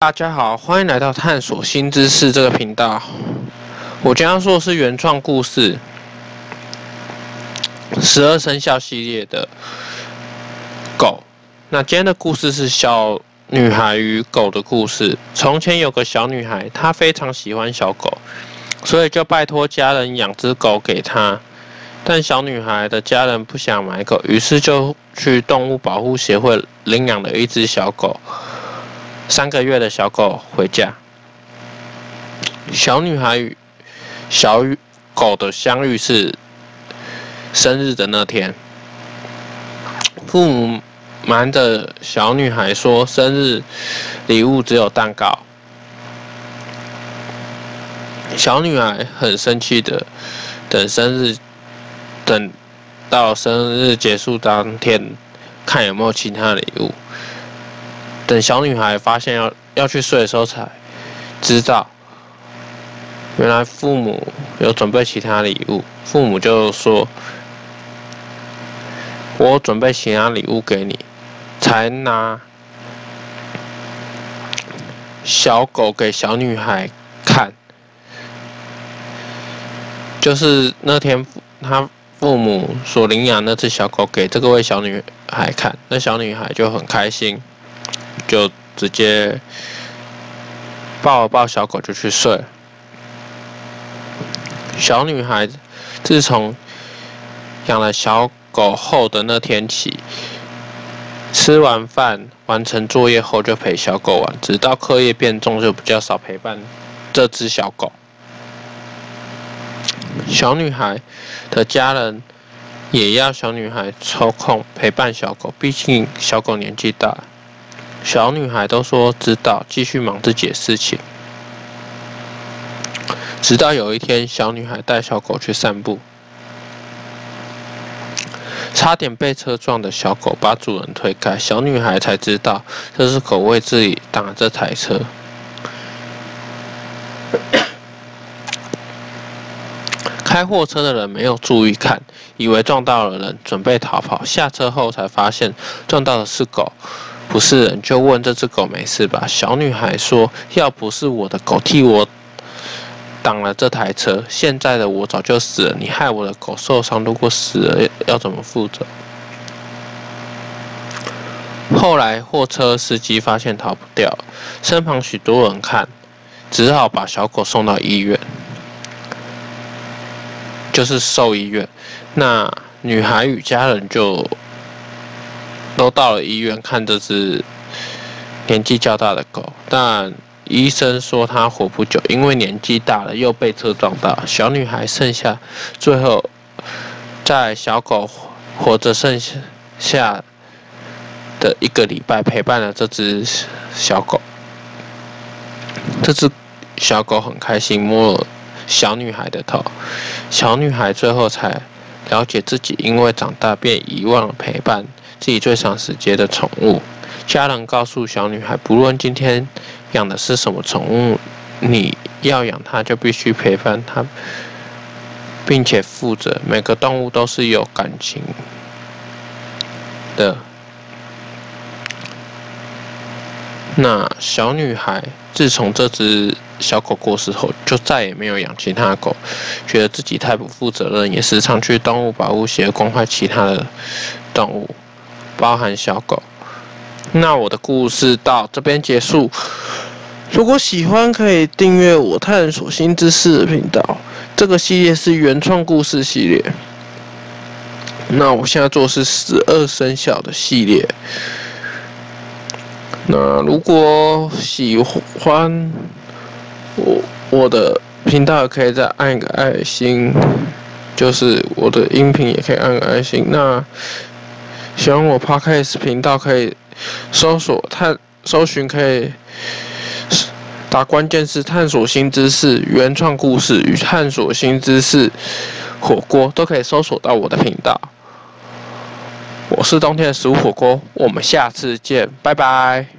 大家好，欢迎来到探索新知识这个频道。我将要说的是原创故事，十二生肖系列的狗。那今天的故事是小女孩与狗的故事。从前有个小女孩，她非常喜欢小狗，所以就拜托家人养只狗给她。但小女孩的家人不想买狗，于是就去动物保护协会领养了一只小狗。三个月的小狗回家，小女孩与小狗的相遇是生日的那天。父母瞒着小女孩说，生日礼物只有蛋糕。小女孩很生气的等生日，等到生日结束当天，看有没有其他礼物。等小女孩发现要要去睡的时候，才知道原来父母有准备其他礼物。父母就说：“我准备其他礼物给你。”才拿小狗给小女孩看，就是那天他父母所领养那只小狗给这个位小女孩看，那小女孩就很开心。就直接抱了抱小狗就去睡。小女孩自从养了小狗后的那天起，吃完饭完成作业后就陪小狗玩，直到课业变重就比较少陪伴这只小狗。小女孩的家人也要小女孩抽空陪伴小狗，毕竟小狗年纪大。小女孩都说知道，继续忙自己的事情。直到有一天，小女孩带小狗去散步，差点被车撞的小狗把主人推开，小女孩才知道这是狗为自己挡了这台车。开货车的人没有注意看，以为撞到了人，准备逃跑。下车后才发现撞到的是狗。不是人，就问这只狗没事吧？小女孩说：“要不是我的狗替我挡了这台车，现在的我早就死了。你害我的狗受伤，如果死了要怎么负责？”后来货车司机发现逃不掉，身旁许多人看，只好把小狗送到医院，就是兽医院。那女孩与家人就。都到了医院看这只年纪较大的狗，但医生说它活不久，因为年纪大了又被车撞到。小女孩剩下最后在小狗活着剩下的一个礼拜，陪伴了这只小狗。这只小狗很开心，摸了小女孩的头。小女孩最后才了解自己因为长大便遗忘了陪伴。自己最长时间的宠物，家人告诉小女孩，不论今天养的是什么宠物，你要养它就必须陪伴它，并且负责。每个动物都是有感情的。那小女孩自从这只小狗过世后，就再也没有养其他狗，觉得自己太不负责任，也时常去动物保护协会关怀其他的动物。包含小狗，那我的故事到这边结束。如果喜欢，可以订阅我探索新知识的频道。这个系列是原创故事系列。那我现在做是十二生肖的系列。那如果喜欢我我的频道，可以再按一个爱心，就是我的音频也可以按个爱心。那。喜欢我 Podcast 频道，可以搜索探搜寻，可以打关键字“探索新知识”、“原创故事”与“探索新知识”火锅，都可以搜索到我的频道。我是冬天的食物火锅，我们下次见，拜拜。